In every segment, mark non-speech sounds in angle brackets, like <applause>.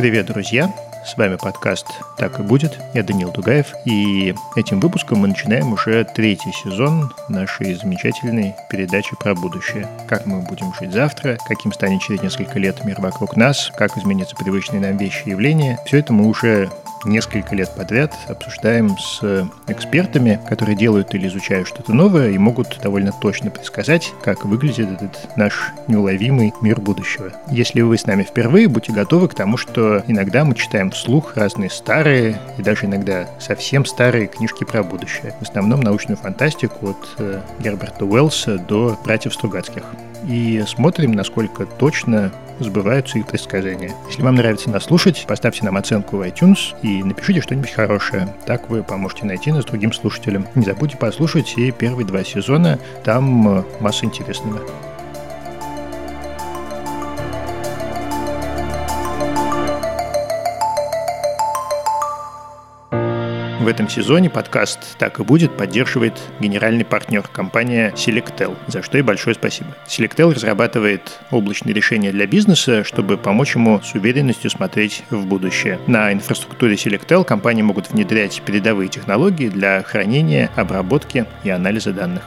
Привет, друзья! С вами подкаст «Так и будет». Я Данил Дугаев. И этим выпуском мы начинаем уже третий сезон нашей замечательной передачи про будущее. Как мы будем жить завтра, каким станет через несколько лет мир вокруг нас, как изменятся привычные нам вещи и явления. Все это мы уже несколько лет подряд обсуждаем с экспертами, которые делают или изучают что-то новое и могут довольно точно предсказать, как выглядит этот наш неуловимый мир будущего. Если вы с нами впервые, будьте готовы к тому, что иногда мы читаем вслух разные старые и даже иногда совсем старые книжки про будущее. В основном научную фантастику от э, Герберта Уэллса до братьев Стругацких и смотрим, насколько точно сбываются их предсказания. Если вам нравится нас слушать, поставьте нам оценку в iTunes и напишите что-нибудь хорошее. Так вы поможете найти нас другим слушателям. Не забудьте послушать и первые два сезона, там э, масса интересного. В этом сезоне подкаст «Так и будет» поддерживает генеральный партнер компания Selectel, за что и большое спасибо. Selectel разрабатывает облачные решения для бизнеса, чтобы помочь ему с уверенностью смотреть в будущее. На инфраструктуре Selectel компании могут внедрять передовые технологии для хранения, обработки и анализа данных.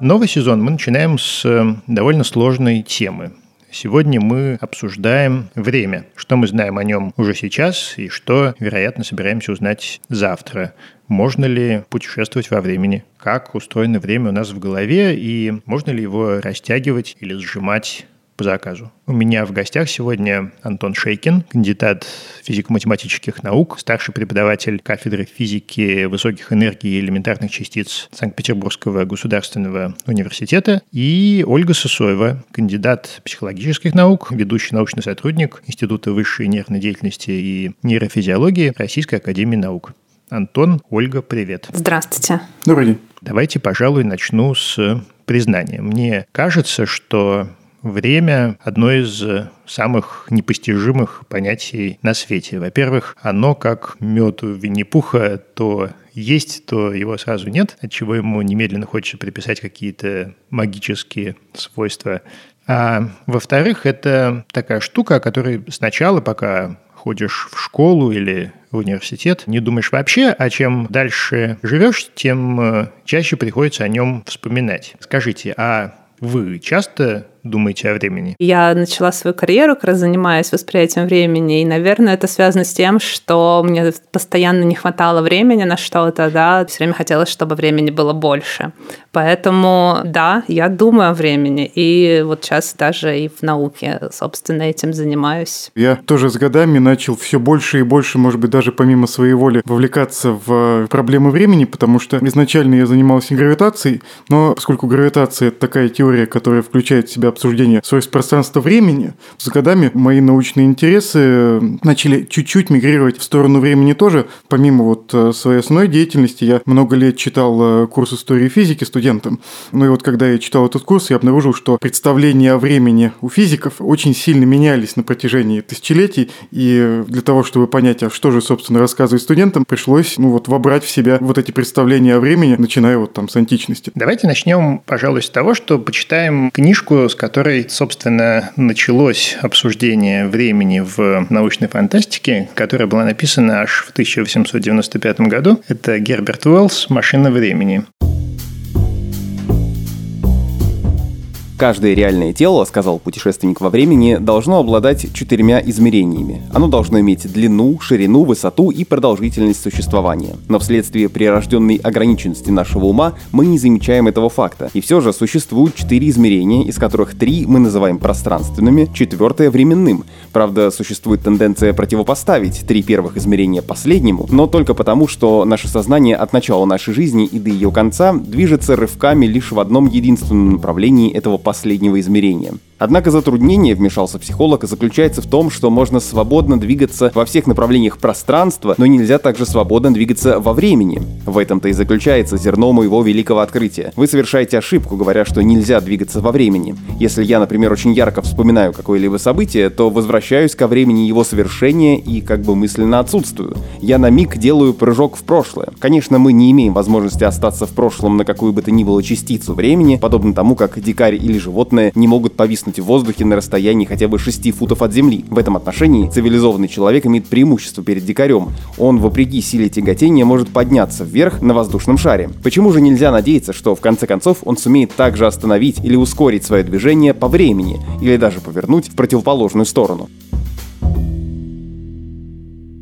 Новый сезон мы начинаем с э, довольно сложной темы Сегодня мы обсуждаем время, что мы знаем о нем уже сейчас и что, вероятно, собираемся узнать завтра. Можно ли путешествовать во времени? Как устроено время у нас в голове и можно ли его растягивать или сжимать по заказу. У меня в гостях сегодня Антон Шейкин, кандидат физико-математических наук, старший преподаватель кафедры физики высоких энергий и элементарных частиц Санкт-Петербургского государственного университета, и Ольга Сосоева, кандидат психологических наук, ведущий научный сотрудник Института высшей нервной деятельности и нейрофизиологии Российской академии наук. Антон, Ольга, привет. Здравствуйте. Добрый день. Давайте, пожалуй, начну с признания. Мне кажется, что Время – одно из самых непостижимых понятий на свете. Во-первых, оно как мед у Винни-Пуха, то есть, то его сразу нет, от чего ему немедленно хочется приписать какие-то магические свойства. А во-вторых, это такая штука, о которой сначала, пока ходишь в школу или в университет, не думаешь вообще, а чем дальше живешь, тем э, чаще приходится о нем вспоминать. Скажите, а вы часто думаете о времени? Я начала свою карьеру, как раз занимаясь восприятием времени, и, наверное, это связано с тем, что мне постоянно не хватало времени на что-то, да, все время хотелось, чтобы времени было больше. Поэтому, да, я думаю о времени, и вот сейчас даже и в науке, собственно, этим занимаюсь. Я тоже с годами начал все больше и больше, может быть, даже помимо своей воли, вовлекаться в проблемы времени, потому что изначально я занимался гравитацией, но поскольку гравитация – это такая теория, которая включает в себя обсуждения свойств пространства-времени, с годами мои научные интересы начали чуть-чуть мигрировать в сторону времени тоже. Помимо вот э, своей основной деятельности, я много лет читал э, курс истории физики студентам. Ну и вот когда я читал этот курс, я обнаружил, что представления о времени у физиков очень сильно менялись на протяжении тысячелетий. И для того, чтобы понять, а что же, собственно, рассказывать студентам, пришлось ну вот вобрать в себя вот эти представления о времени, начиная вот там с античности. Давайте начнем, пожалуй, с того, что почитаем книжку, с которой, собственно, началось обсуждение времени в научной фантастике, которая была написана аж в 1895 году. Это Герберт Уэллс «Машина времени». Каждое реальное тело, сказал путешественник во времени, должно обладать четырьмя измерениями. Оно должно иметь длину, ширину, высоту и продолжительность существования. Но вследствие прирожденной ограниченности нашего ума мы не замечаем этого факта. И все же существуют четыре измерения, из которых три мы называем пространственными, четвертое — временным. Правда, существует тенденция противопоставить три первых измерения последнему, но только потому, что наше сознание от начала нашей жизни и до ее конца движется рывками лишь в одном единственном направлении этого последнего измерения. Однако затруднение, вмешался психолог, заключается в том, что можно свободно двигаться во всех направлениях пространства, но нельзя также свободно двигаться во времени. В этом-то и заключается зерно моего великого открытия. Вы совершаете ошибку, говоря, что нельзя двигаться во времени. Если я, например, очень ярко вспоминаю какое-либо событие, то возвращаюсь ко времени его совершения и как бы мысленно отсутствую. Я на миг делаю прыжок в прошлое. Конечно, мы не имеем возможности остаться в прошлом на какую бы то ни было частицу времени, подобно тому, как дикарь или животное не могут повиснуть зависнуть в воздухе на расстоянии хотя бы 6 футов от Земли. В этом отношении цивилизованный человек имеет преимущество перед дикарем. Он, вопреки силе тяготения, может подняться вверх на воздушном шаре. Почему же нельзя надеяться, что в конце концов он сумеет также остановить или ускорить свое движение по времени, или даже повернуть в противоположную сторону?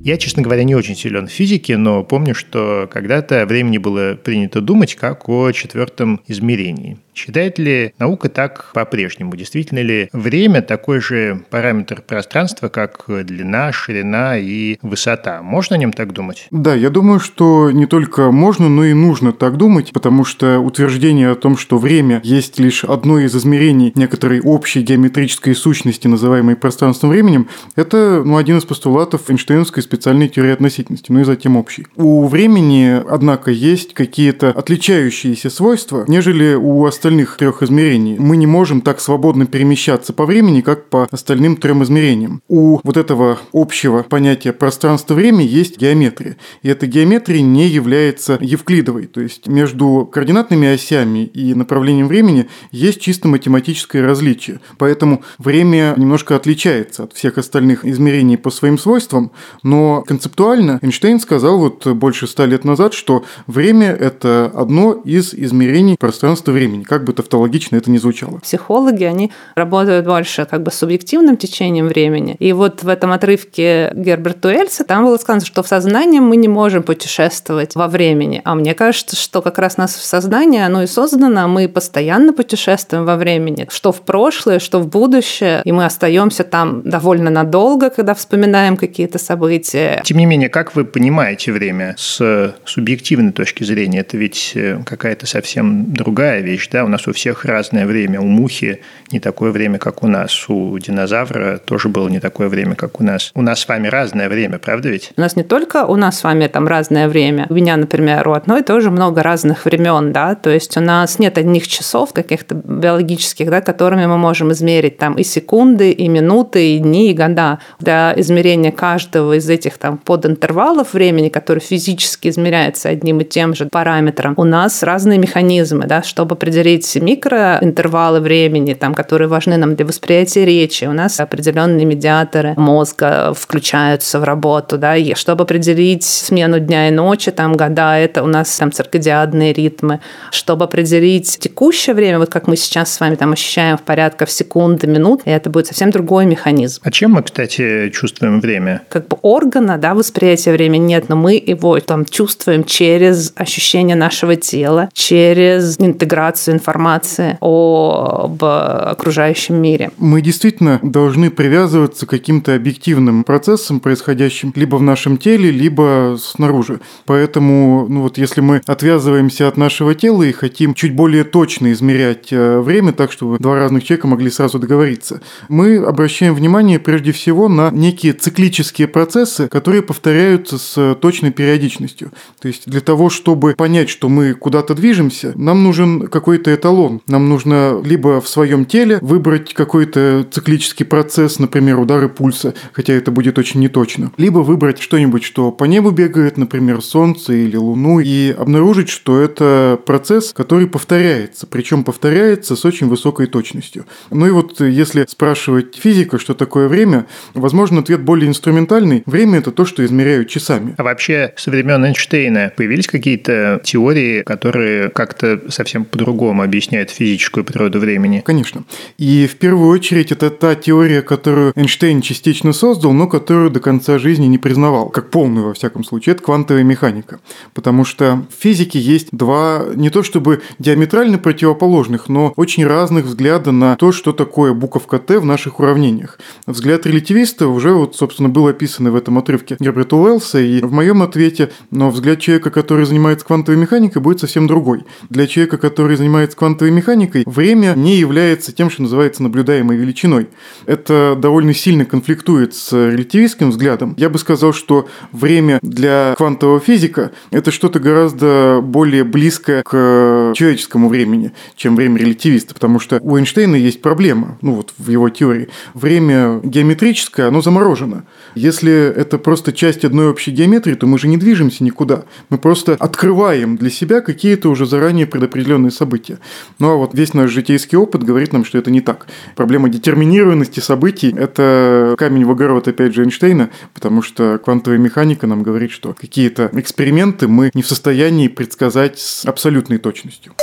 Я, честно говоря, не очень силен в физике, но помню, что когда-то времени было принято думать как о четвертом измерении. Считает ли наука так по-прежнему? Действительно ли время такой же параметр пространства, как длина, ширина и высота? Можно о нем так думать? Да, я думаю, что не только можно, но и нужно так думать, потому что утверждение о том, что время есть лишь одно из измерений некоторой общей геометрической сущности, называемой пространством временем, это ну, один из постулатов Эйнштейнской специальной теории относительности, ну и затем общий. У времени, однако, есть какие-то отличающиеся свойства, нежели у остальных остальных трех измерений. Мы не можем так свободно перемещаться по времени, как по остальным трем измерениям. У вот этого общего понятия пространства-время есть геометрия. И эта геометрия не является евклидовой. То есть между координатными осями и направлением времени есть чисто математическое различие. Поэтому время немножко отличается от всех остальных измерений по своим свойствам, но концептуально Эйнштейн сказал вот больше ста лет назад, что время – это одно из измерений пространства-времени как бы тавтологично это не звучало. Психологи, они работают больше как бы с субъективным течением времени. И вот в этом отрывке Герберта Уэльса там было сказано, что в сознании мы не можем путешествовать во времени. А мне кажется, что как раз нас в сознании оно и создано, мы постоянно путешествуем во времени, что в прошлое, что в будущее, и мы остаемся там довольно надолго, когда вспоминаем какие-то события. Тем не менее, как вы понимаете время с субъективной точки зрения? Это ведь э, какая-то совсем другая вещь, да? У нас у всех разное время. У мухи не такое время, как у нас. У динозавра тоже было не такое время, как у нас. У нас с вами разное время, правда ведь? У нас не только у нас с вами там разное время. У меня, например, у одной тоже много разных времен, да, то есть у нас нет одних часов каких-то биологических, да, которыми мы можем измерить там и секунды, и минуты, и дни, и года. Для измерения каждого из этих там подинтервалов времени, который физически измеряется одним и тем же параметром, у нас разные механизмы, да, чтобы определить говорить микроинтервалы времени, там, которые важны нам для восприятия речи. У нас определенные медиаторы мозга включаются в работу, да, и чтобы определить смену дня и ночи, там, года, это у нас там циркадиадные ритмы. Чтобы определить текущее время, вот как мы сейчас с вами там ощущаем в порядках секунды, минут, и это будет совсем другой механизм. А чем мы, кстати, чувствуем время? Как бы органа, да, восприятия времени нет, но мы его там чувствуем через ощущение нашего тела, через интеграцию информации об окружающем мире. Мы действительно должны привязываться к каким-то объективным процессам, происходящим либо в нашем теле, либо снаружи. Поэтому, ну вот если мы отвязываемся от нашего тела и хотим чуть более точно измерять э, время, так чтобы два разных человека могли сразу договориться, мы обращаем внимание прежде всего на некие циклические процессы, которые повторяются с точной периодичностью. То есть для того, чтобы понять, что мы куда-то движемся, нам нужен какой-то эталон. Нам нужно либо в своем теле выбрать какой-то циклический процесс, например, удары пульса, хотя это будет очень неточно. Либо выбрать что-нибудь, что по небу бегает, например, Солнце или Луну, и обнаружить, что это процесс, который повторяется, причем повторяется с очень высокой точностью. Ну и вот если спрашивать физика, что такое время, возможно, ответ более инструментальный. Время – это то, что измеряют часами. А вообще, со времен Эйнштейна появились какие-то теории, которые как-то совсем по-другому объясняет физическую природу времени. Конечно. И в первую очередь это та теория, которую Эйнштейн частично создал, но которую до конца жизни не признавал, как полную во всяком случае. Это квантовая механика. Потому что в физике есть два, не то чтобы диаметрально противоположных, но очень разных взгляда на то, что такое буковка Т в наших уравнениях. Взгляд релятивиста уже, вот, собственно, был описан в этом отрывке Герберта Уэллса, и в моем ответе, но взгляд человека, который занимается квантовой механикой, будет совсем другой. Для человека, который занимается квантовой механикой, время не является тем, что называется наблюдаемой величиной. Это довольно сильно конфликтует с релятивистским взглядом. Я бы сказал, что время для квантового физика – это что-то гораздо более близкое к человеческому времени, чем время релятивиста, потому что у Эйнштейна есть проблема, ну вот в его теории. Время геометрическое, оно заморожено. Если это просто часть одной общей геометрии, то мы же не движемся никуда. Мы просто открываем для себя какие-то уже заранее предопределенные события. Ну а вот весь наш житейский опыт говорит нам, что это не так. Проблема детерминированности событий – это камень в огород, опять же, Эйнштейна, потому что квантовая механика нам говорит, что какие-то эксперименты мы не в состоянии предсказать с абсолютной точностью.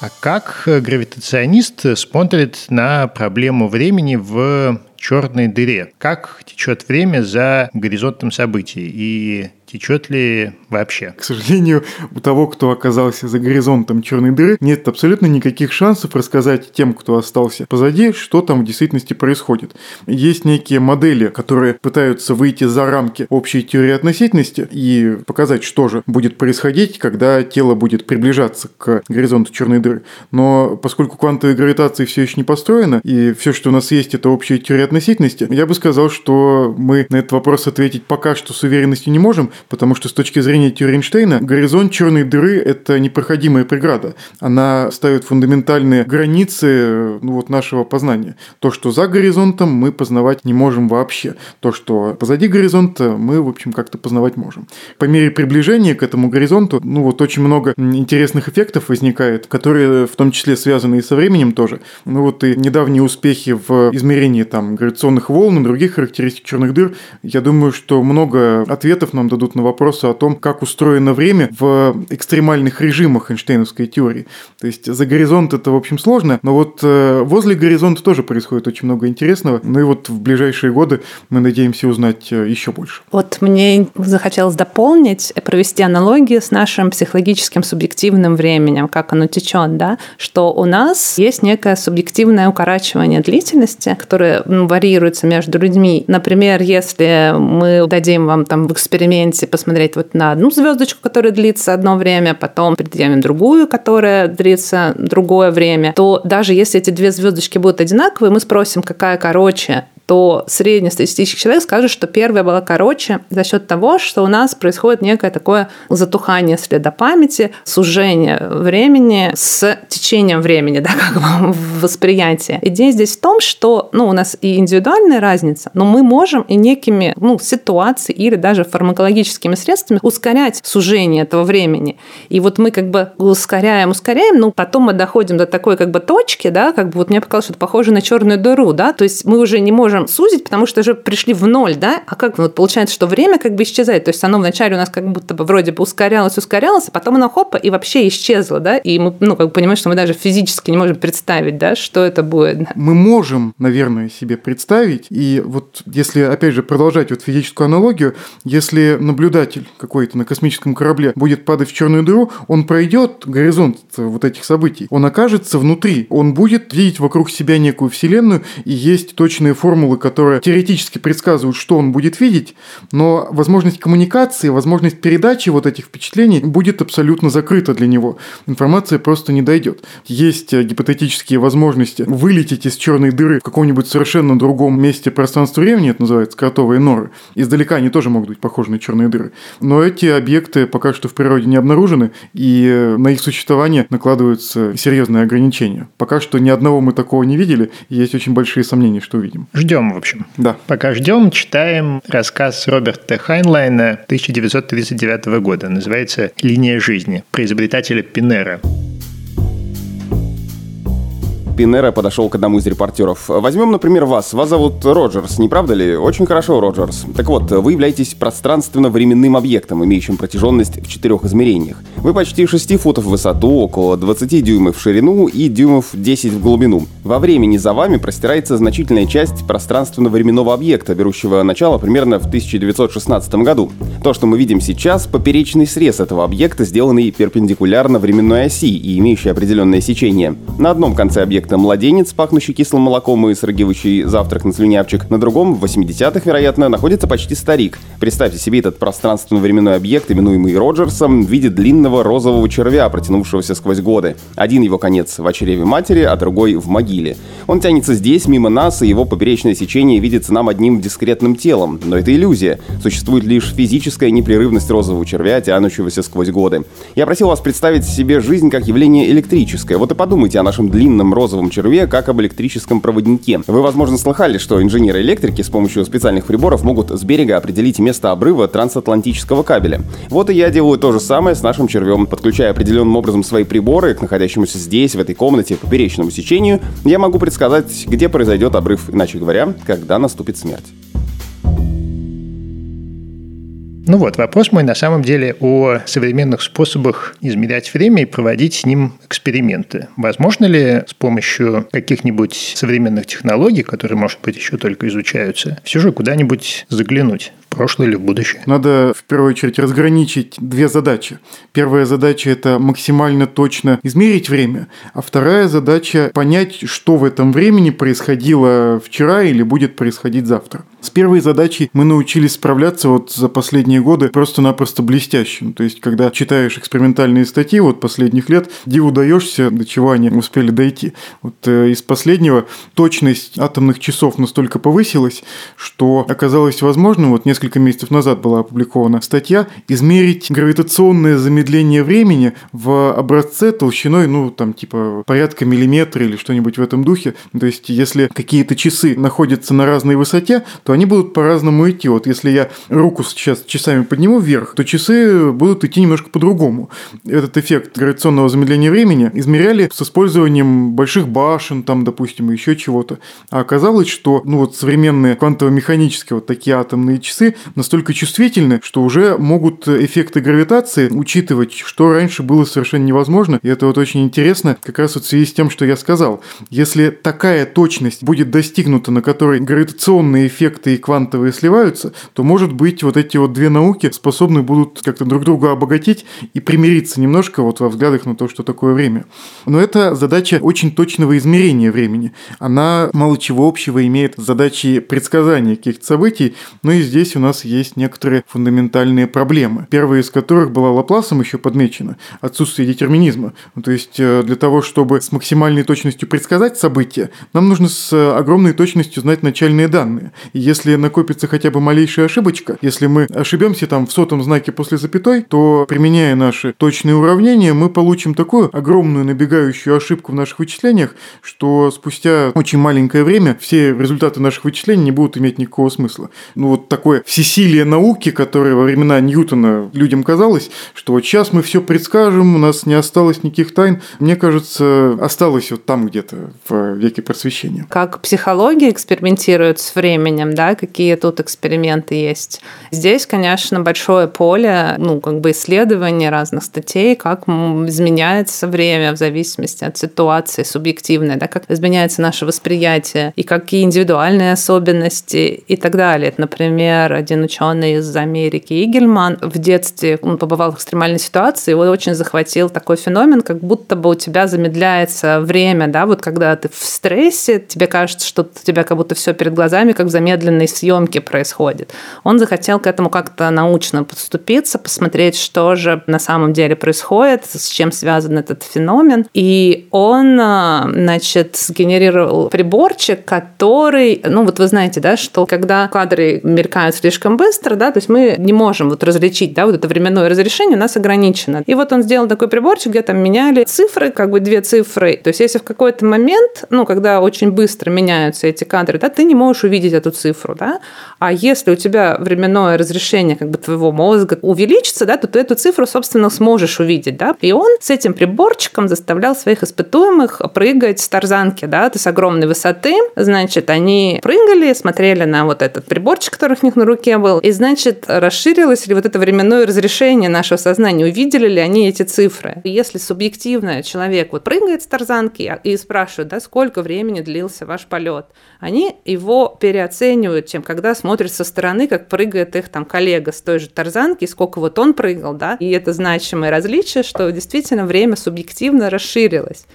А как гравитационист смотрит на проблему времени в черной дыре? Как течет время за горизонтом событий? И течет ли вообще? К сожалению, у того, кто оказался за горизонтом черной дыры, нет абсолютно никаких шансов рассказать тем, кто остался позади, что там в действительности происходит. Есть некие модели, которые пытаются выйти за рамки общей теории относительности и показать, что же будет происходить, когда тело будет приближаться к горизонту черной дыры. Но поскольку квантовая гравитация все еще не построена, и все, что у нас есть, это общая теория относительности, я бы сказал, что мы на этот вопрос ответить пока что с уверенностью не можем, потому что с точки зрения теории Эйнштейна горизонт черной дыры – это непроходимая преграда. Она ставит фундаментальные границы ну, вот, нашего познания. То, что за горизонтом, мы познавать не можем вообще. То, что позади горизонта, мы, в общем, как-то познавать можем. По мере приближения к этому горизонту, ну вот очень много интересных эффектов возникает, которые в том числе связаны и со временем тоже. Ну вот и недавние успехи в измерении там гравитационных волн и других характеристик черных дыр, я думаю, что много ответов нам дадут ответов на вопросы о том, как устроено время в экстремальных режимах Эйнштейновской теории. То есть за горизонт это, в общем, сложно, но вот э, возле горизонта тоже происходит очень много интересного. Ну и вот в ближайшие годы мы надеемся узнать э, еще больше. Вот мне захотелось дополнить, провести аналогию с нашим психологическим субъективным временем, как оно течет, да, что у нас есть некое субъективное укорачивание длительности, которое варьируется между людьми. Например, если мы дадим вам там в эксперименте можете посмотреть вот на одну звездочку, которая длится одно время, потом предъявим другую, которая длится другое время, то даже если эти две звездочки будут одинаковые, мы спросим, какая короче, то среднестатистический человек скажет, что первая была короче за счет того, что у нас происходит некое такое затухание следа памяти, сужение времени с течением времени, <laughs> да, как бы в восприятии. Идея здесь в том, что ну, у нас и индивидуальная разница, но мы можем и некими ну, ситуациями или даже фармакологическими средствами ускорять сужение этого времени. И вот мы как бы ускоряем, ускоряем, но потом мы доходим до такой как бы точки, да, как бы вот мне показалось, что это похоже на черную дыру, да, то есть мы уже не можем можем сузить, потому что уже пришли в ноль, да? А как вот получается, что время как бы исчезает? То есть оно вначале у нас как будто бы вроде бы ускорялось, ускорялось, а потом оно хопа и вообще исчезло, да? И мы, ну, как бы понимаем, что мы даже физически не можем представить, да, что это будет. <laughs> Мы можем, наверное, себе представить, и вот если, опять же, продолжать вот физическую аналогию, если наблюдатель какой-то на космическом корабле будет падать в черную дыру, он пройдет горизонт вот этих событий, он окажется внутри, он будет видеть вокруг себя некую вселенную, и есть точные формулы формулы, которые теоретически предсказывают, что он будет видеть, но возможность коммуникации, возможность передачи вот этих впечатлений будет абсолютно закрыта для него. Информация просто не дойдет. Есть э, гипотетические возможности вылететь из черной дыры в каком-нибудь совершенно другом месте пространства времени, это называется кротовые норы. Издалека они тоже могут быть похожи на черные дыры. Но эти объекты пока что в природе не обнаружены, и э, на их существование накладываются серьезные ограничения. Пока что ни одного мы такого не видели, и есть очень большие сомнения, что увидим. Ждем ждем, в общем. Да. Пока ждем, читаем рассказ Роберта Хайнлайна 1939 года. Называется «Линия жизни» про изобретателя Пинера. Пинера подошел к одному из репортеров. Возьмем, например, вас. Вас зовут Роджерс, не правда ли? Очень хорошо, Роджерс. Так вот, вы являетесь пространственно-временным объектом, имеющим протяженность в четырех измерениях. Вы почти 6 футов в высоту, около 20 дюймов в ширину и дюймов 10 в глубину. Во времени за вами простирается значительная часть пространственно-временного объекта, берущего начало примерно в 1916 году. То, что мы видим сейчас, поперечный срез этого объекта, сделанный перпендикулярно временной оси и имеющий определенное сечение. На одном конце объекта это младенец, пахнущий кислым молоком и срыгивающий завтрак на слюнявчик. На другом, в 80-х, вероятно, находится почти старик. Представьте себе этот пространственно-временной объект, именуемый Роджерсом, в виде длинного розового червя, протянувшегося сквозь годы. Один его конец в очереве матери, а другой в могиле. Он тянется здесь, мимо нас, и его поперечное сечение видится нам одним дискретным телом. Но это иллюзия. Существует лишь физическая непрерывность розового червя, тянущегося сквозь годы. Я просил вас представить себе жизнь как явление электрическое. Вот и подумайте о нашем длинном розовом розовом черве, как об электрическом проводнике. Вы, возможно, слыхали, что инженеры-электрики с помощью специальных приборов могут с берега определить место обрыва трансатлантического кабеля. Вот и я делаю то же самое с нашим червем. Подключая определенным образом свои приборы к находящемуся здесь, в этой комнате, поперечному сечению, я могу предсказать, где произойдет обрыв, иначе говоря, когда наступит смерть. Ну вот, вопрос мой на самом деле о современных способах измерять время и проводить с ним эксперименты. Возможно ли с помощью каких-нибудь современных технологий, которые, может быть, еще только изучаются, все же куда-нибудь заглянуть? прошлое или в будущее. Надо в первую очередь разграничить две задачи. Первая задача – это максимально точно измерить время, а вторая задача – понять, что в этом времени происходило вчера или будет происходить завтра. С первой задачей мы научились справляться вот за последние годы просто-напросто блестящим. То есть, когда читаешь экспериментальные статьи вот последних лет, диву даешься, до чего они успели дойти. Вот э, из последнего точность атомных часов настолько повысилась, что оказалось возможным вот несколько месяцев назад была опубликована статья, измерить гравитационное замедление времени в образце толщиной, ну, там, типа, порядка миллиметра или что-нибудь в этом духе. То есть, если какие-то часы находятся на разной высоте, то они будут по-разному идти. Вот если я руку сейчас часами подниму вверх, то часы будут идти немножко по-другому. Этот эффект гравитационного замедления времени измеряли с использованием больших башен, там, допустим, еще чего-то. А оказалось, что, ну, вот современные квантово-механические вот такие атомные часы настолько чувствительны, что уже могут эффекты гравитации учитывать, что раньше было совершенно невозможно. И это вот очень интересно, как раз вот в связи с тем, что я сказал. Если такая точность будет достигнута, на которой гравитационные эффекты и квантовые сливаются, то, может быть, вот эти вот две науки способны будут как-то друг друга обогатить и примириться немножко вот во взглядах на то, что такое время. Но это задача очень точного измерения времени. Она мало чего общего имеет с задачей предсказания каких-то событий, но и здесь у нас есть некоторые фундаментальные проблемы. Первая из которых была Лапласом еще подмечена – отсутствие детерминизма. Ну, то есть э, для того, чтобы с максимальной точностью предсказать события, нам нужно с огромной точностью знать начальные данные. И если накопится хотя бы малейшая ошибочка, если мы ошибемся там в сотом знаке после запятой, то применяя наши точные уравнения, мы получим такую огромную набегающую ошибку в наших вычислениях, что спустя очень маленькое время все результаты наших вычислений не будут иметь никакого смысла. Ну вот такое всесилие науки, которое во времена Ньютона людям казалось, что вот сейчас мы все предскажем, у нас не осталось никаких тайн. Мне кажется, осталось вот там где-то в веке просвещения. Как психология экспериментирует с временем, да, какие тут эксперименты есть. Здесь, конечно, большое поле, ну, как бы исследований разных статей, как изменяется время в зависимости от ситуации субъективной, да, как изменяется наше восприятие и какие индивидуальные особенности и так далее. Например, один ученый из Америки, Игельман, в детстве он побывал в экстремальной ситуации, его очень захватил такой феномен, как будто бы у тебя замедляется время, да, вот когда ты в стрессе, тебе кажется, что у тебя как будто все перед глазами, как в замедленной съемке происходит. Он захотел к этому как-то научно подступиться, посмотреть, что же на самом деле происходит, с чем связан этот феномен. И он, а, значит, сгенерировал приборчик, который, ну вот вы знаете, да, что когда кадры мелькают слишком быстро, да, то есть мы не можем вот различить, да, вот это временное разрешение у нас ограничено. И вот он сделал такой приборчик, где там меняли цифры, как бы две цифры. То есть если в какой-то момент, ну, когда очень быстро меняются эти кадры, да, ты не можешь увидеть эту цифру, да, а если у тебя временное разрешение как бы твоего мозга увеличится, да, то ты эту цифру, собственно, сможешь увидеть, да. И он с этим приборчиком заставлял своих испытуемых прыгать с тарзанки, да, есть огромной высоты. Значит, они прыгали, смотрели на вот этот приборчик, который у них на руке был. И, значит, расширилось ли вот это временное разрешение нашего сознания? Увидели ли они эти цифры? Если субъективно человек вот прыгает с тарзанки и спрашивает, да, сколько времени длился ваш полет, они его переоценивают, чем когда смотрят со стороны, как прыгает их там коллега с той же тарзанки, сколько вот он прыгал, да, и это значимое различие, что действительно время субъективно расширилось.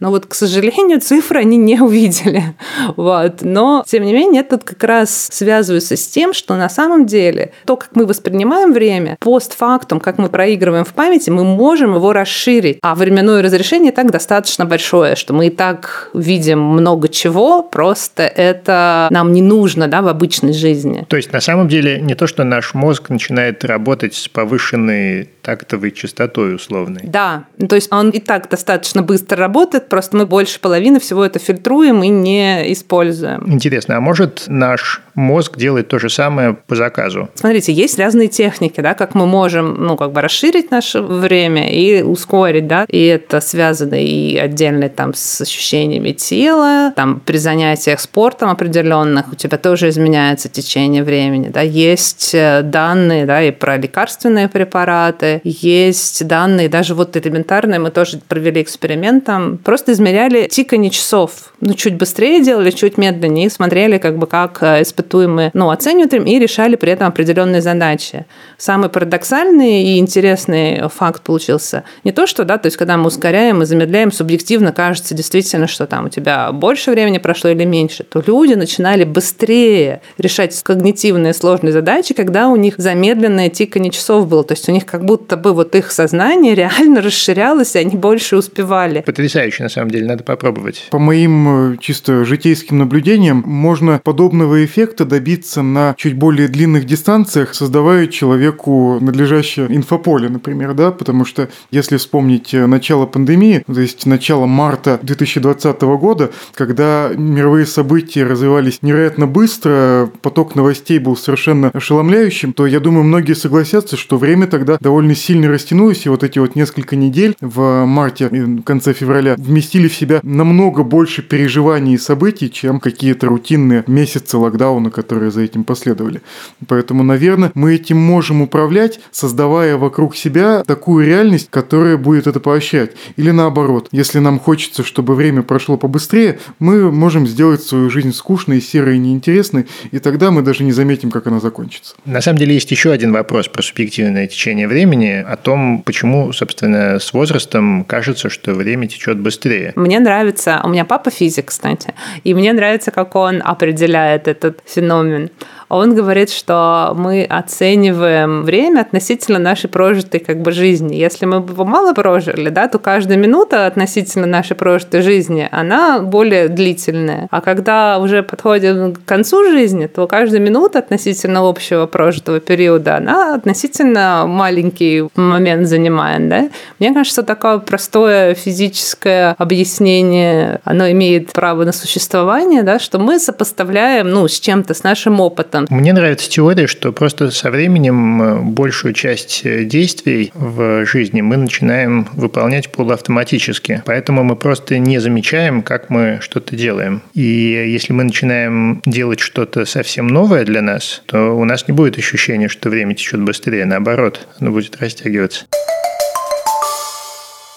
Но вот, к сожалению, <laughs> цифры они не увидели. Вот. Но, тем не менее, это как раз связывается с тем, что на самом деле то, как мы воспринимаем время, постфактум, как мы проигрываем в памяти, мы можем его расширить. А временное разрешение так достаточно большое, что мы и так видим много чего, просто это нам не нужно да, в обычной жизни. То есть, на самом деле, не то, что наш мозг начинает работать с повышенной тактовой частотой условной. Да, то есть он и так достаточно быстро работает, просто мы больше половины всего это фильтруем и не используем. Интересно, а может наш мозг делает то же самое по заказу? Смотрите, есть разные техники, да, как мы можем, ну, как бы расширить наше время и ускорить, да, и это связано и отдельно там с ощущениями тела, там при занятиях спортом определенных у тебя тоже изменяется течение времени, да, есть э, данные, да, и про лекарственные препараты, есть данные, даже вот элементарные, мы тоже провели эксперимент, там просто измеряли тикание часов, ну, чуть быстрее делали, чуть медленнее, смотрели, как бы, как э, испытуемые, ну, оценивают им и решали при этом определенные задачи. Самый парадоксальный и интересный факт получился не то, что, да, то есть, когда мы ускоряем и замедляем, субъективно кажется действительно, что там у тебя больше времени прошло или меньше, то люди начинали быстрее решать когнитивные сложные задачи, когда у них замедленное тикание часов было. То есть у них как будто бы вот их сознание реально расширялось, и они больше успевали. Потрясающе, на самом деле, надо попробовать. По моим э, чисто житейским наблюдениям, можно подобного эффекта добиться на чуть более длинных дистанциях, создавая человеку надлежащее инфополе, например, да, потому что если вспомнить э, начало пандемии, то есть начало марта 2020 года, когда мировые события развивались невероятно быстро, поток новостей был совершенно ошеломляющим, то я думаю, многие согласятся, что время тогда довольно сильно растянулось, и вот эти вот несколько недель в марте и в конце февраля вместили в себя намного больше переживаний и событий, чем какие-то рутинные месяцы локдауна, которые за этим последовали. Поэтому, наверное, мы этим можем управлять, создавая вокруг себя такую реальность, которая будет это поощрять. Или наоборот, если нам хочется, чтобы время прошло побыстрее, мы можем сделать свою жизнь скучной, серой и неинтересной, и тогда мы даже не заметим, как она закончится. На самом деле есть еще один вопрос про субъективное течение времени, о том, почему, собственно, с возрастом кажется, что время течет быстрее. Мне нравится, у меня папа физик, кстати, и мне нравится, как он определяет этот феномен он говорит, что мы оцениваем время относительно нашей прожитой как бы жизни. Если мы бы мало прожили, да, то каждая минута относительно нашей прожитой жизни, она более длительная. А когда уже подходим к концу жизни, то каждая минута относительно общего прожитого периода, она относительно маленький момент занимает. Да? Мне кажется, такое простое физическое объяснение, оно имеет право на существование, да, что мы сопоставляем ну, с чем-то, с нашим опытом, там. Мне нравится теория, что просто со временем э, большую часть э, действий в жизни мы начинаем выполнять полуавтоматически. Поэтому мы просто не замечаем, как мы что-то делаем. И если мы начинаем делать что-то совсем новое для нас, то у нас не будет ощущения, что время течет быстрее. Наоборот, оно будет растягиваться.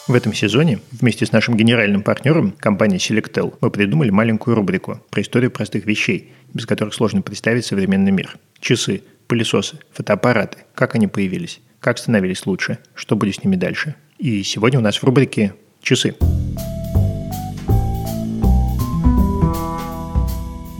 В этом сезоне вместе с нашим генеральным партнером, компанией Selectel, мы придумали маленькую рубрику про историю простых вещей, без которых сложно представить современный мир. Часы, пылесосы, фотоаппараты, как они появились, как становились лучше, что будет с ними дальше. И сегодня у нас в рубрике «Часы».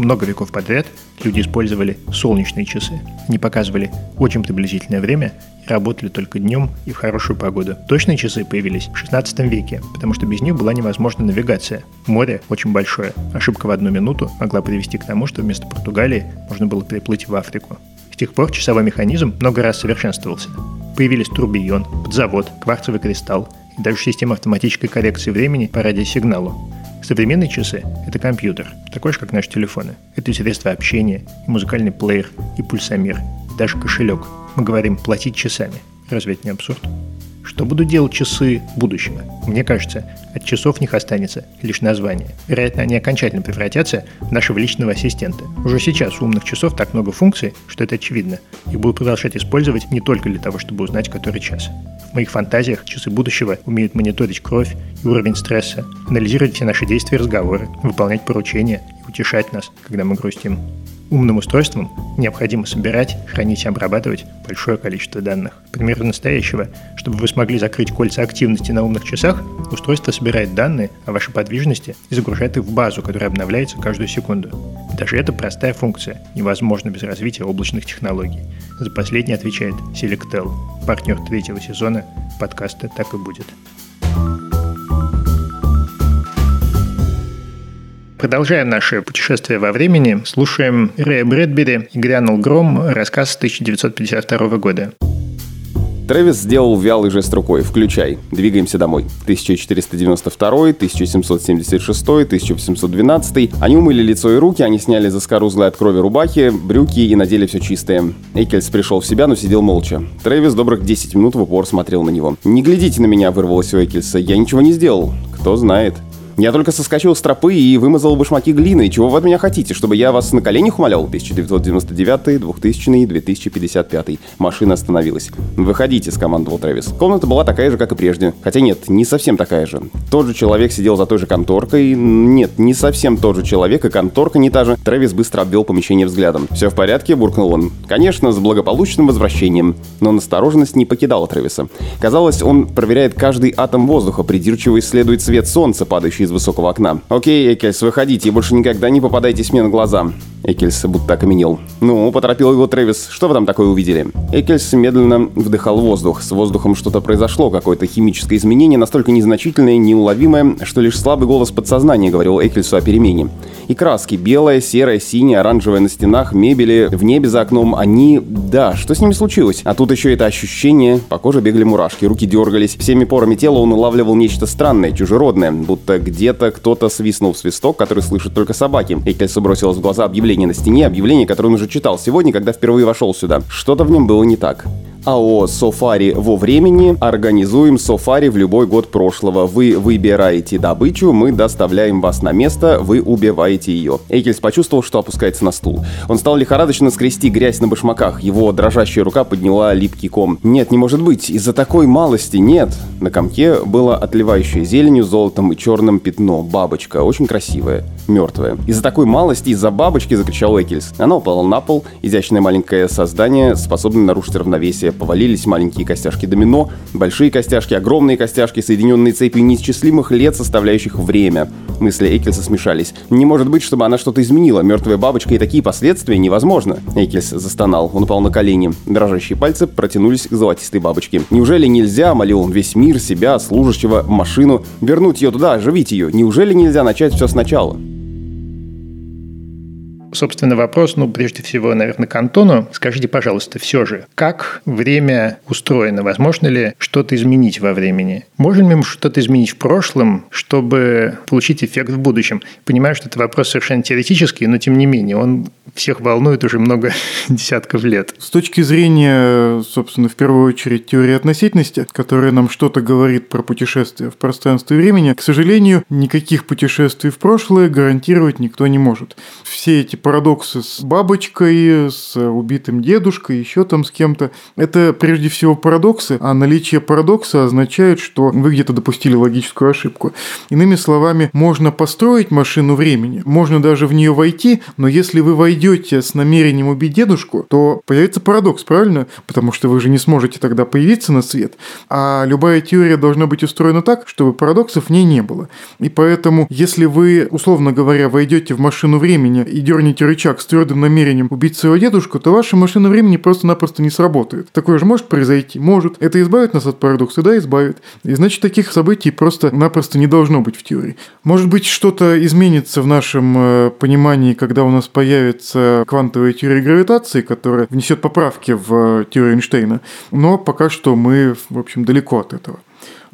Много веков подряд люди использовали солнечные часы. Они показывали очень приблизительное время и работали только днем и в хорошую погоду. Точные часы появились в 16 веке, потому что без них была невозможна навигация. Море очень большое. Ошибка в одну минуту могла привести к тому, что вместо Португалии можно было переплыть в Африку. С тех пор часовой механизм много раз совершенствовался. Появились турбион, подзавод, кварцевый кристалл и даже система автоматической коррекции времени по радиосигналу. Современные часы – это компьютер, такой же, как наши телефоны. Это и средства общения, и музыкальный плеер, и пульсомер, даже кошелек. Мы говорим «платить часами». Разве это не абсурд? Что будут делать часы будущего? Мне кажется, от часов них останется лишь название. Вероятно, они окончательно превратятся в нашего личного ассистента. Уже сейчас у умных часов так много функций, что это очевидно. Их будут продолжать использовать не только для того, чтобы узнать, который час. В моих фантазиях часы будущего умеют мониторить кровь и уровень стресса, анализировать все наши действия и разговоры, выполнять поручения и утешать нас, когда мы грустим. Умным устройствам необходимо собирать, хранить и обрабатывать большое количество данных. Пример настоящего. Чтобы вы смогли закрыть кольца активности на умных часах, устройство собирает данные о вашей подвижности и загружает их в базу, которая обновляется каждую секунду. Даже эта простая функция невозможна без развития облачных технологий. За последний отвечает Selectel, партнер третьего сезона подкаста «Так и будет». Продолжаем наше путешествие во времени. Слушаем Рэя Брэдбери и «Грянул гром», рассказ 1952 года. Трэвис сделал вялый жест рукой. «Включай. Двигаемся домой». 1492, 1776, 1812. Они умыли лицо и руки, они сняли заскорузлые от крови рубахи, брюки и надели все чистое. Экельс пришел в себя, но сидел молча. Трэвис добрых 10 минут в упор смотрел на него. «Не глядите на меня», — вырвалось у Экельса. «Я ничего не сделал». «Кто знает». Я только соскочил с тропы и вымазал башмаки глиной. Чего вы от меня хотите? Чтобы я вас на коленях умолял? 1999, 2000, 2055. Машина остановилась. «Выходите», — скомандовал Трэвис. Комната была такая же, как и прежде. Хотя нет, не совсем такая же. Тот же человек сидел за той же конторкой. Нет, не совсем тот же человек, и конторка не та же. Трэвис быстро обвел помещение взглядом. «Все в порядке?» — буркнул он. Конечно, с благополучным возвращением. Но настороженность не покидала Трэвиса. Казалось, он проверяет каждый атом воздуха, придирчиво исследует свет солнца, падающий из высокого окна. «Окей, Экельс, выходите и больше никогда не попадайтесь мне на глаза». Экельс будто окаменел. «Ну», — поторопил его Трэвис, — «что вы там такое увидели?» Экельс медленно вдыхал воздух. С воздухом что-то произошло, какое-то химическое изменение, настолько незначительное, неуловимое, что лишь слабый голос подсознания говорил Экельсу о перемене. И краски — белая, серая, синяя, оранжевая на стенах, мебели, в небе за окном, они... Да, что с ними случилось? А тут еще это ощущение, по коже бегали мурашки, руки дергались, всеми порами тела он улавливал нечто странное, чужеродное, будто где-то кто-то свистнул в свисток, который слышат только собаки. Экельсу бросилось в глаза объявление на стене, объявление, которое он уже читал сегодня, когда впервые вошел сюда. Что-то в нем было не так. АО «Софари во времени». Организуем софари в любой год прошлого. Вы выбираете добычу, мы доставляем вас на место, вы убиваете ее. Экельс почувствовал, что опускается на стул. Он стал лихорадочно скрести грязь на башмаках. Его дрожащая рука подняла липкий ком. Нет, не может быть, из-за такой малости нет. На комке было отливающее зеленью, золотом и черным пятно. Бабочка, очень красивая, мертвая. Из-за такой малости, из-за бабочки, закричал Экельс. Она упала на пол. Изящное маленькое создание, способное нарушить равновесие повалились маленькие костяшки домино, большие костяшки, огромные костяшки, соединенные цепью неисчислимых лет, составляющих время. Мысли Экельса смешались. Не может быть, чтобы она что-то изменила. Мертвая бабочка и такие последствия невозможно. Экельс застонал. Он упал на колени. Дрожащие пальцы протянулись к золотистой бабочке. Неужели нельзя, молил он, весь мир, себя, служащего, машину, вернуть ее туда, оживить ее? Неужели нельзя начать все сначала? Собственно, вопрос, ну, прежде всего, наверное, к Антону. Скажите, пожалуйста, все же, как время устроено? Возможно ли что-то изменить во времени? Можем ли мы что-то изменить в прошлом, чтобы получить эффект в будущем? Понимаю, что это вопрос совершенно теоретический, но тем не менее, он всех волнует уже много <laughs> десятков лет. С точки зрения, собственно, в первую очередь теории относительности, которая нам что-то говорит про путешествия в пространстве и времени, к сожалению, никаких путешествий в прошлое гарантировать никто не может. Все эти парадоксы с бабочкой, с убитым дедушкой, еще там с кем-то. Это прежде всего парадоксы, а наличие парадокса означает, что вы где-то допустили логическую ошибку. Иными словами, можно построить машину времени, можно даже в нее войти, но если вы войдете с намерением убить дедушку, то появится парадокс, правильно? Потому что вы же не сможете тогда появиться на свет. А любая теория должна быть устроена так, чтобы парадоксов в ней не было. И поэтому, если вы, условно говоря, войдете в машину времени и дернете дернете рычаг с твердым намерением убить своего дедушку, то ваша машина времени просто-напросто не сработает. Такое же может произойти? Может. Это избавит нас от парадокса? Да, избавит. И значит, таких событий просто-напросто не должно быть в теории. Может быть, что-то изменится в нашем э, понимании, когда у нас появится квантовая теория гравитации, которая внесет поправки в э, теорию Эйнштейна. Но пока что мы, в общем, далеко от этого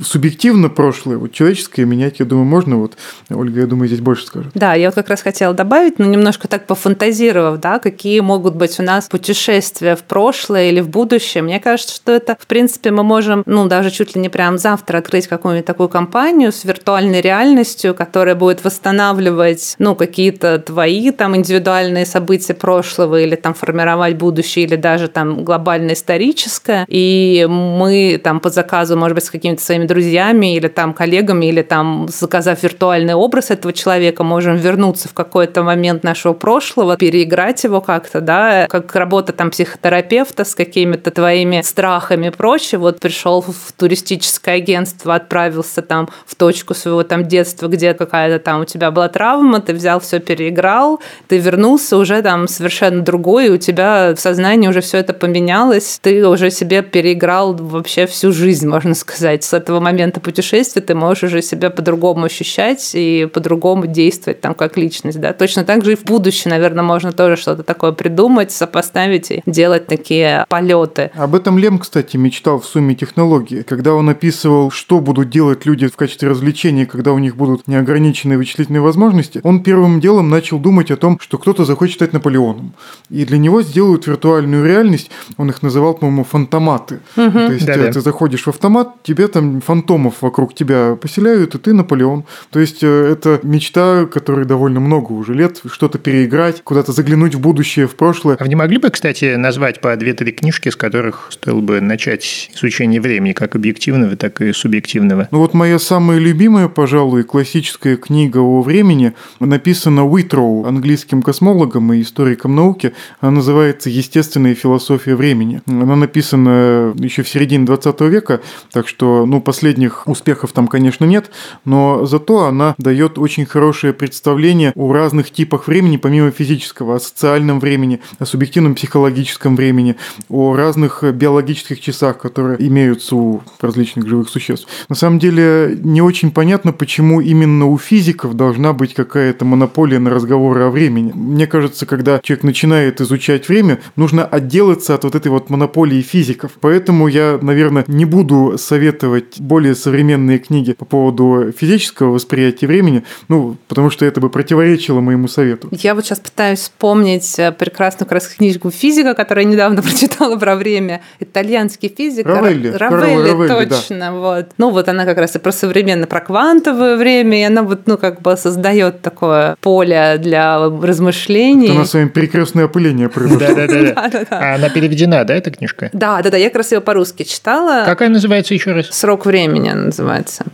субъективно прошлое, вот человеческое менять, я думаю, можно. Вот Ольга, я думаю, здесь больше скажет. Да, я вот как раз хотела добавить, но ну, немножко так пофантазировав, да, какие могут быть у нас путешествия в прошлое или в будущее. Мне кажется, что это, в принципе, мы можем, ну, даже чуть ли не прям завтра открыть какую-нибудь такую компанию с виртуальной реальностью, которая будет восстанавливать, ну, какие-то твои там индивидуальные события прошлого или там формировать будущее или даже там глобально историческое. И мы там по заказу, может быть, с какими-то своими друзьями или там коллегами, или там заказав виртуальный образ этого человека, можем вернуться в какой-то момент нашего прошлого, переиграть его как-то, да, как работа там психотерапевта с какими-то твоими страхами и прочее. Вот пришел в туристическое агентство, отправился там в точку своего там детства, где какая-то там у тебя была травма, ты взял все, переиграл, ты вернулся уже там совершенно другой, и у тебя в сознании уже все это поменялось, ты уже себе переиграл вообще всю жизнь, можно сказать, с этого этого момента путешествия ты можешь уже себя по-другому ощущать и по-другому действовать там как личность, да. Точно так же и в будущем, наверное, можно тоже что-то такое придумать, сопоставить и делать такие полеты. Об этом Лем, кстати, мечтал в сумме технологии. Когда он описывал, что будут делать люди в качестве развлечения, когда у них будут неограниченные вычислительные возможности, он первым делом начал думать о том, что кто-то захочет стать Наполеоном. И для него сделают виртуальную реальность, он их называл, по-моему, фантоматы. Угу. То есть Да-да. ты заходишь в автомат, тебе там фантомов вокруг тебя поселяют, и ты Наполеон. То есть э, это мечта, которой довольно много уже лет, что-то переиграть, куда-то заглянуть в будущее, в прошлое. А вы не могли бы, кстати, назвать по две-три книжки, с которых стоило бы начать изучение времени, как объективного, так и субъективного? Ну вот моя самая любимая, пожалуй, классическая книга о времени написана Уитроу, английским космологом и историком науки. Она называется «Естественная философия времени». Она написана еще в середине 20 века, так что, ну, последних успехов там, конечно, нет, но зато она дает очень хорошее представление о разных типах времени, помимо физического, о социальном времени, о субъективном психологическом времени, о разных биологических часах, которые имеются у различных живых существ. На самом деле не очень понятно, почему именно у физиков должна быть какая-то монополия на разговоры о времени. Мне кажется, когда человек начинает изучать время, нужно отделаться от вот этой вот монополии физиков. Поэтому я, наверное, не буду советовать более современные книги по поводу физического восприятия времени, ну, потому что это бы противоречило моему совету. Я вот сейчас пытаюсь вспомнить э, прекрасную как раз книжку физика, которую я недавно <laughs> прочитала про время. Итальянский физик. Равелли. Равелли, Равелли точно. Да. Вот. Ну, вот она как раз и про современное, про квантовое время, и она вот, ну, как бы создает такое поле для размышлений. Это она своим перекрестное опыление <laughs> произошло. Да-да-да. А она переведена, да, эта книжка? Да, да, да. Я как раз ее по-русски читала. Какая называется еще раз? Срок времени называется.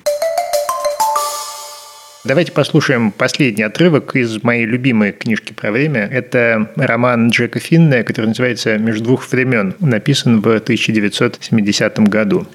Давайте послушаем последний отрывок из моей любимой книжки про время. Это роман Джека Финна, который называется «Между двух времен». Написан в 1970 году.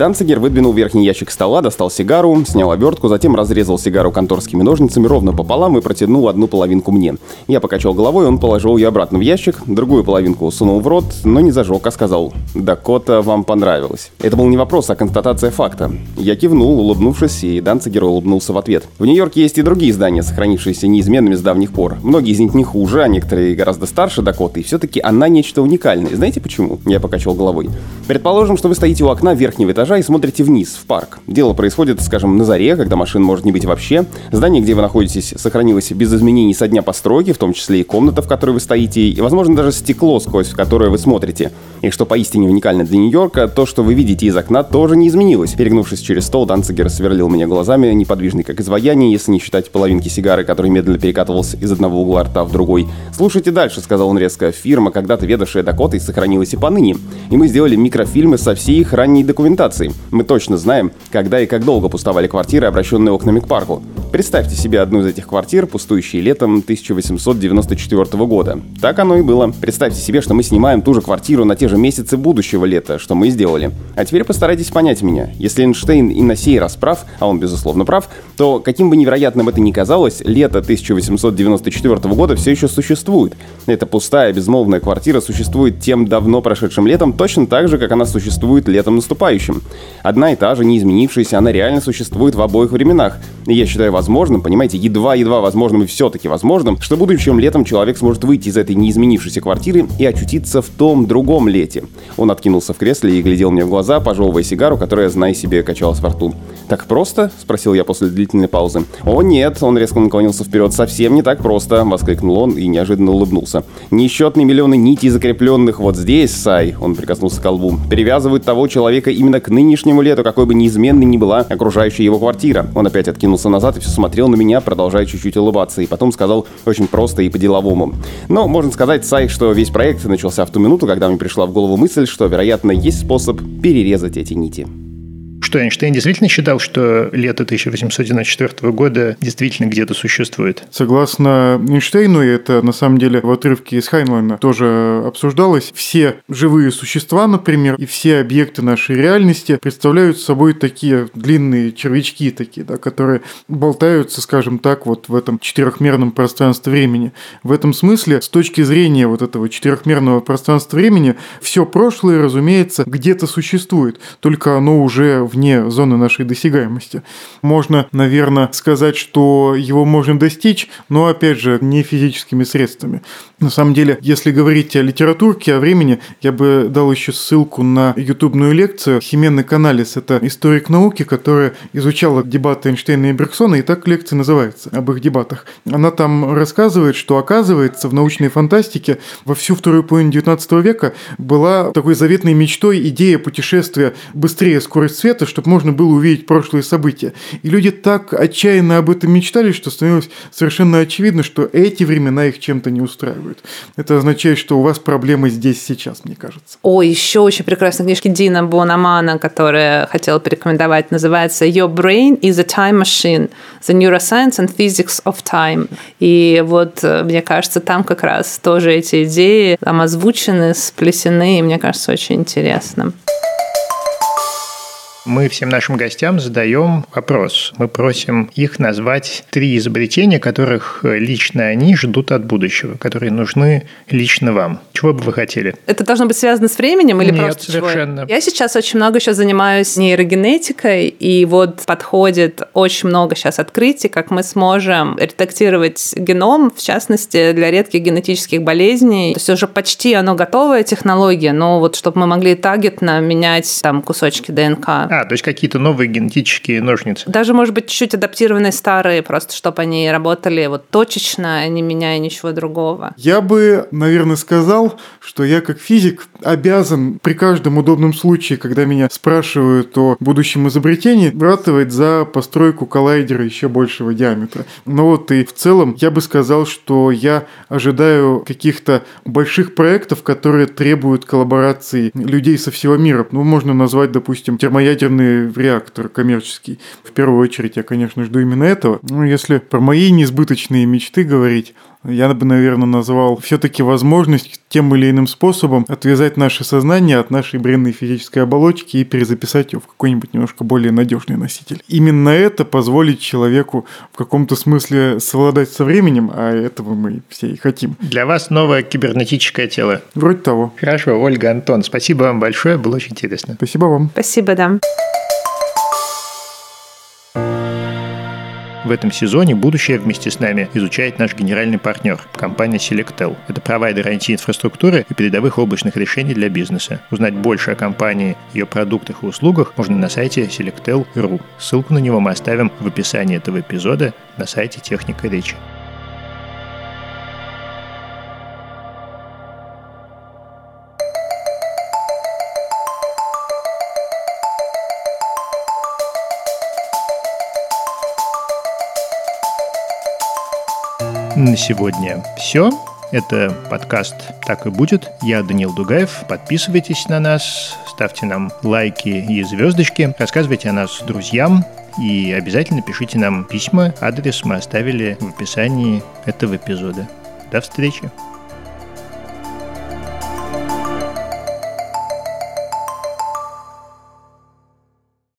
Данцигер выдвинул верхний ящик стола, достал сигару, снял обертку, затем разрезал сигару конторскими ножницами ровно пополам и протянул одну половинку мне. Я покачал головой, он положил ее обратно в ящик, другую половинку сунул в рот, но не зажег, а сказал «Дакота, вам понравилось». Это был не вопрос, а констатация факта. Я кивнул, улыбнувшись, и Данцигер улыбнулся в ответ. В Нью-Йорке есть и другие здания, сохранившиеся неизменными с давних пор. Многие из них не хуже, а некоторые гораздо старше Дакоты, и все-таки она нечто уникальное. Знаете почему? Я покачал головой. Предположим, что вы стоите у окна верхнего этажа этажа и смотрите вниз, в парк. Дело происходит, скажем, на заре, когда машин может не быть вообще. Здание, где вы находитесь, сохранилось без изменений со дня постройки, в том числе и комната, в которой вы стоите, и, возможно, даже стекло, сквозь которое вы смотрите. И что поистине уникально для Нью-Йорка, то, что вы видите из окна, тоже не изменилось. Перегнувшись через стол, Данцигер сверлил меня глазами, неподвижный как изваяние, если не считать половинки сигары, который медленно перекатывался из одного угла рта в другой. «Слушайте дальше», — сказал он резко. «Фирма, когда-то ведавшая Дакотой, сохранилась и поныне. И мы сделали микрофильмы со всей их ранней документацией информации. Мы точно знаем, когда и как долго пустовали квартиры, обращенные окнами к парку. Представьте себе одну из этих квартир, пустующие летом 1894 года. Так оно и было. Представьте себе, что мы снимаем ту же квартиру на те же месяцы будущего лета, что мы и сделали. А теперь постарайтесь понять меня. Если Эйнштейн и на сей раз прав, а он безусловно прав, то каким бы невероятным это ни казалось, лето 1894 года все еще существует. Эта пустая, безмолвная квартира существует тем давно прошедшим летом точно так же, как она существует летом наступающим. Одна и та же, не изменившаяся, она реально существует в обоих временах. И я считаю возможным, понимаете, едва-едва возможным и все-таки возможным, что будущим летом человек сможет выйти из этой неизменившейся квартиры и очутиться в том другом лете. Он откинулся в кресле и глядел мне в глаза, пожевывая сигару, которая, знай себе, качалась во рту. «Так просто?» — спросил я после длительной паузы. «О, нет!» — он резко наклонился вперед. «Совсем не так просто!» — воскликнул он и неожиданно улыбнулся. «Несчетные миллионы нитей, закрепленных вот здесь, Сай!» — он прикоснулся к колбу. «Перевязывают того человека именно к нынешнему лету, какой бы неизменной ни была окружающая его квартира». Он опять откинулся назад и все смотрел на меня, продолжая чуть-чуть улыбаться, и потом сказал очень просто и по-деловому. Но можно сказать, Сай, что весь проект начался в ту минуту, когда мне пришла в голову мысль, что, вероятно, есть способ перерезать эти нити. Что, Эйнштейн действительно считал, что лето 1894 года действительно где-то существует? Согласно Эйнштейну, и это на самом деле в отрывке из Хайнлайна тоже обсуждалось, все живые существа, например, и все объекты нашей реальности представляют собой такие длинные червячки такие, да, которые болтаются, скажем так, вот в этом четырехмерном пространстве времени. В этом смысле, с точки зрения вот этого четырехмерного пространства времени, все прошлое, разумеется, где-то существует, только оно уже вне зоны нашей досягаемости. Можно, наверное, сказать, что его можно достичь, но, опять же, не физическими средствами. На самом деле, если говорить о литературке, о времени, я бы дал еще ссылку на ютубную лекцию Химены Каналис. Это историк науки, которая изучала дебаты Эйнштейна и Бергсона, и так лекция называется, об их дебатах. Она там рассказывает, что, оказывается, в научной фантастике во всю вторую половину 19 века была такой заветной мечтой идея путешествия быстрее скорость света, чтобы можно было увидеть прошлые события. И люди так отчаянно об этом мечтали, что становилось совершенно очевидно, что эти времена их чем-то не устраивают. Это означает, что у вас проблемы здесь сейчас, мне кажется. О, еще очень прекрасная книжка Дина Бонамана, которая хотела порекомендовать, называется «Your Brain is a Time Machine. The Neuroscience and Physics of Time». И вот, э, мне кажется, там как раз тоже эти идеи там озвучены, сплесены, и мне кажется, очень интересно. Мы всем нашим гостям задаем вопрос. Мы просим их назвать три изобретения, которых лично они ждут от будущего, которые нужны лично вам. Чего бы вы хотели? Это должно быть связано с временем или Нет, просто совершенно. чего? Я сейчас очень много еще занимаюсь нейрогенетикой, и вот подходит очень много сейчас открытий, как мы сможем редактировать геном, в частности, для редких генетических болезней. То есть уже почти оно готовая технология, но вот чтобы мы могли таргетно менять там кусочки ДНК. А, то есть какие-то новые генетические ножницы. Даже, может быть, чуть-чуть адаптированные старые, просто чтобы они работали вот точечно, не меняя ничего другого. Я бы, наверное, сказал, что я как физик обязан при каждом удобном случае, когда меня спрашивают о будущем изобретении, ратовать за постройку коллайдера еще большего диаметра. Но вот и в целом я бы сказал, что я ожидаю каких-то больших проектов, которые требуют коллаборации людей со всего мира. Ну, можно назвать, допустим, термоядерный реактор коммерческий. В первую очередь я, конечно, жду именно этого. Ну, если про мои несбыточные мечты говорить, я бы, наверное, назвал все-таки возможность тем или иным способом отвязать наше сознание от нашей бренной физической оболочки и перезаписать ее в какой-нибудь немножко более надежный носитель. Именно это позволит человеку в каком-то смысле совладать со временем, а этого мы все и хотим. Для вас новое кибернетическое тело. Вроде того. Хорошо, Ольга, Антон, спасибо вам большое, было очень интересно. Спасибо вам. Спасибо, да. В этом сезоне будущее вместе с нами изучает наш генеральный партнер – компания Selectel. Это провайдер IT-инфраструктуры и передовых облачных решений для бизнеса. Узнать больше о компании, ее продуктах и услугах можно на сайте selectel.ru. Ссылку на него мы оставим в описании этого эпизода на сайте Техника Речи. На сегодня все. Это подкаст «Так и будет». Я Данил Дугаев. Подписывайтесь на нас, ставьте нам лайки и звездочки, рассказывайте о нас друзьям и обязательно пишите нам письма. Адрес мы оставили в описании этого эпизода. До встречи!